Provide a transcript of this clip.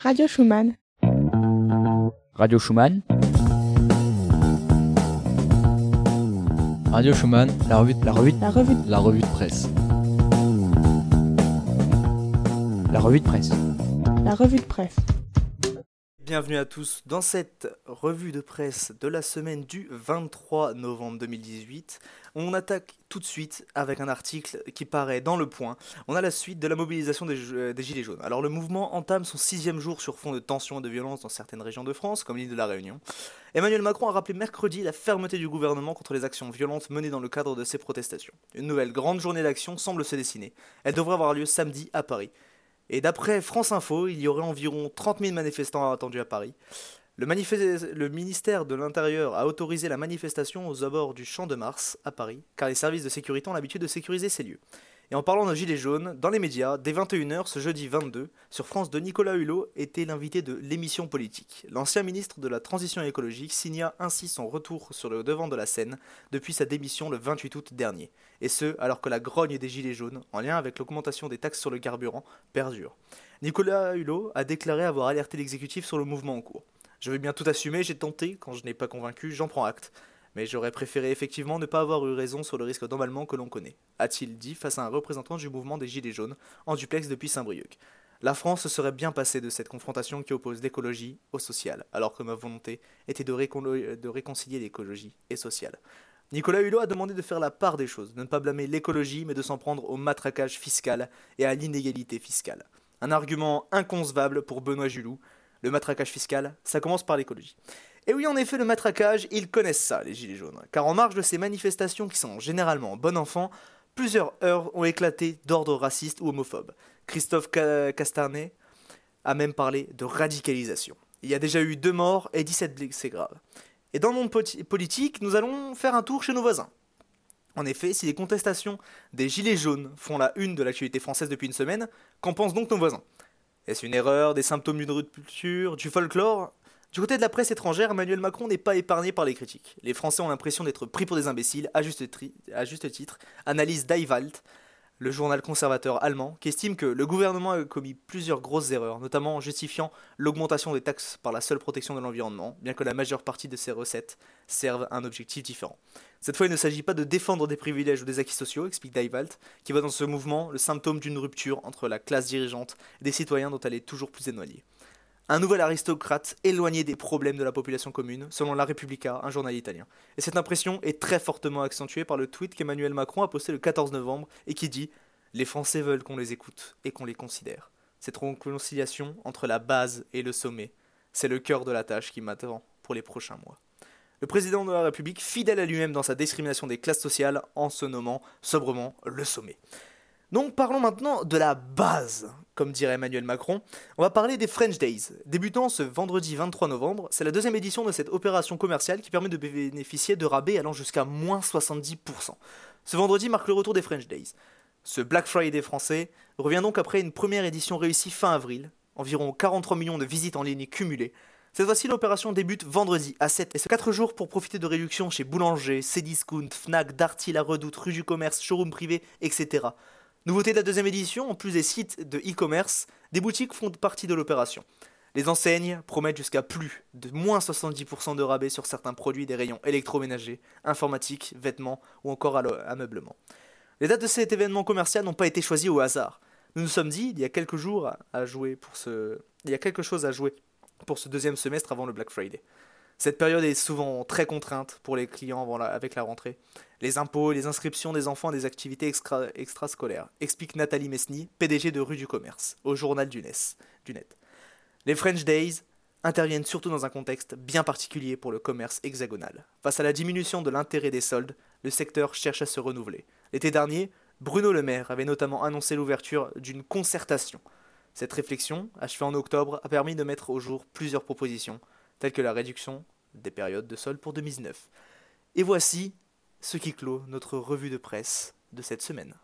Radio Schumann. Radio Schumann. Radio Schumann, la revue, la revue, La revue, la revue de presse. La revue de presse. la revue de presse. Bienvenue à tous dans cette revue de presse de la semaine du 23 novembre 2018. On attaque tout de suite avec un article qui paraît dans le point. On a la suite de la mobilisation des, Gilets jaunes. Alors le mouvement entame son sixième jour sur fond de tensions et de violences dans certaines régions de France, comme l'île de la Réunion. Emmanuel Macron a rappelé mercredi la fermeté du gouvernement contre les actions violentes menées dans le cadre de ces protestations. Une nouvelle grande journée d'action semble se dessiner. Elle devrait avoir lieu samedi à Paris. Et d'après France Info, il y aurait environ 30 000 manifestants attendus à Paris. Le, le ministère de l'Intérieur a autorisé la manifestation aux abords du Champ de Mars à Paris, car les services de sécurité ont l'habitude de sécuriser ces lieux. Et en parlant de gilets jaunes, dans les médias, dès 21h ce jeudi 22, sur France 2, Nicolas Hulot était l'invité de l'émission politique. L'ancien ministre de la Transition écologique signa ainsi son retour sur le devant de la scène depuis sa démission le 28 août dernier. Et ce, alors que la grogne des gilets jaunes, en lien avec l'augmentation des taxes sur le carburant, perdure. Nicolas Hulot a déclaré avoir alerté l'exécutif sur le mouvement en cours. Je veux bien tout assumer, j'ai tenté, quand je n'ai pas convaincu, j'en prends acte. Mais j'aurais préféré effectivement ne pas avoir eu raison sur le risque d'emballement que l'on connaît, a-t-il dit face à un représentant du mouvement des Gilets jaunes, en duplex depuis Saint-Brieuc. La France se serait bien passée de cette confrontation qui oppose l'écologie au social, alors que ma volonté était de réconcilier l'écologie et social. Nicolas Hulot a demandé de faire la part des choses, de ne pas blâmer l'écologie, mais de s'en prendre au matraquage fiscal et à l'inégalité fiscale. Un argument inconcevable pour Benoît Julou. Le matraquage fiscal, ça commence par l'écologie. Et oui, en effet, le matraquage, ils connaissent ça, les Gilets jaunes. Car en marge de ces manifestations qui sont généralement bon enfant, plusieurs heures ont éclaté d'ordre raciste ou homophobe. Christophe Ca- Castanet a même parlé de radicalisation. Il y a déjà eu deux morts et 17 blessés graves. Et dans le monde politique, nous allons faire un tour chez nos voisins. En effet, si les contestations des Gilets jaunes font la une de l'actualité française depuis une semaine, qu'en pensent donc nos voisins? Est-ce une erreur, des symptômes d'une rupture, du folklore? Du côté de la presse étrangère, Emmanuel Macron n'est pas épargné par les critiques. Les Français ont l'impression d'être pris pour des imbéciles, à juste, à titre, analyse Daiwalt, le journal conservateur allemand, qui estime que le gouvernement a commis plusieurs grosses erreurs, notamment en justifiant l'augmentation des taxes par la seule protection de l'environnement, bien que la majeure partie de ces recettes servent un objectif différent. Cette fois, il ne s'agit pas de défendre des privilèges ou des acquis sociaux, explique Daiwalt, qui voit dans ce mouvement le symptôme d'une rupture entre la classe dirigeante et des citoyens dont elle est toujours plus éloignée. Un nouvel aristocrate éloigné des problèmes de la population commune, selon La Repubblica, un journal italien. Et cette impression est très fortement accentuée par le tweet qu'Emmanuel Macron a posté le 14 novembre et qui dit Les Français veulent qu'on les écoute et qu'on les considère. Cette réconciliation entre la base et le sommet, c'est le cœur de la tâche qui m'attend pour les prochains mois. Le président de la République, fidèle à lui-même dans sa discrimination des classes sociales, en se nommant sobrement le sommet. Donc parlons maintenant de la base, comme dirait Emmanuel Macron. On va parler des French Days. Débutant ce vendredi 23 novembre, c'est la deuxième édition de cette opération commerciale qui permet de bénéficier de rabais allant jusqu'à moins 70%. Ce vendredi marque le retour des French Days. Ce Black Friday français revient donc après une première édition réussie fin avril, environ 43 millions de visites en ligne cumulées. Cette fois-ci, l'opération débute vendredi à 7 et ce 4 jours pour profiter de réductions chez Boulanger, Cdiscount, Fnac, Darty, La Redoute, Rue du Commerce, Showroom Privé, etc. Nouveauté de la deuxième édition, en plus des sites de e-commerce, des boutiques font partie de l'opération. Les enseignes promettent jusqu'à plus de moins 70% de rabais sur certains produits des rayons électroménagers, informatiques, vêtements ou encore ameublement. Les dates de cet événement commercial n'ont pas été choisies au hasard. Nous nous sommes dit, il y a quelques jours. Il y a quelque chose à jouer pour ce deuxième semestre avant le Black Friday. Cette période est souvent très contrainte pour les clients avec la rentrée. Les impôts, les inscriptions des enfants et des activités extra- extrascolaires, explique Nathalie Mesny, PDG de Rue du Commerce, au journal du, NES, du Net. Les French Days interviennent surtout dans un contexte bien particulier pour le commerce hexagonal. Face à la diminution de l'intérêt des soldes, le secteur cherche à se renouveler. L'été dernier, Bruno Le Maire avait notamment annoncé l'ouverture d'une concertation. Cette réflexion, achevée en octobre, a permis de mettre au jour plusieurs propositions, telles que la réduction des périodes de soldes pour 2019. Et voici ce qui clôt notre revue de presse de cette semaine.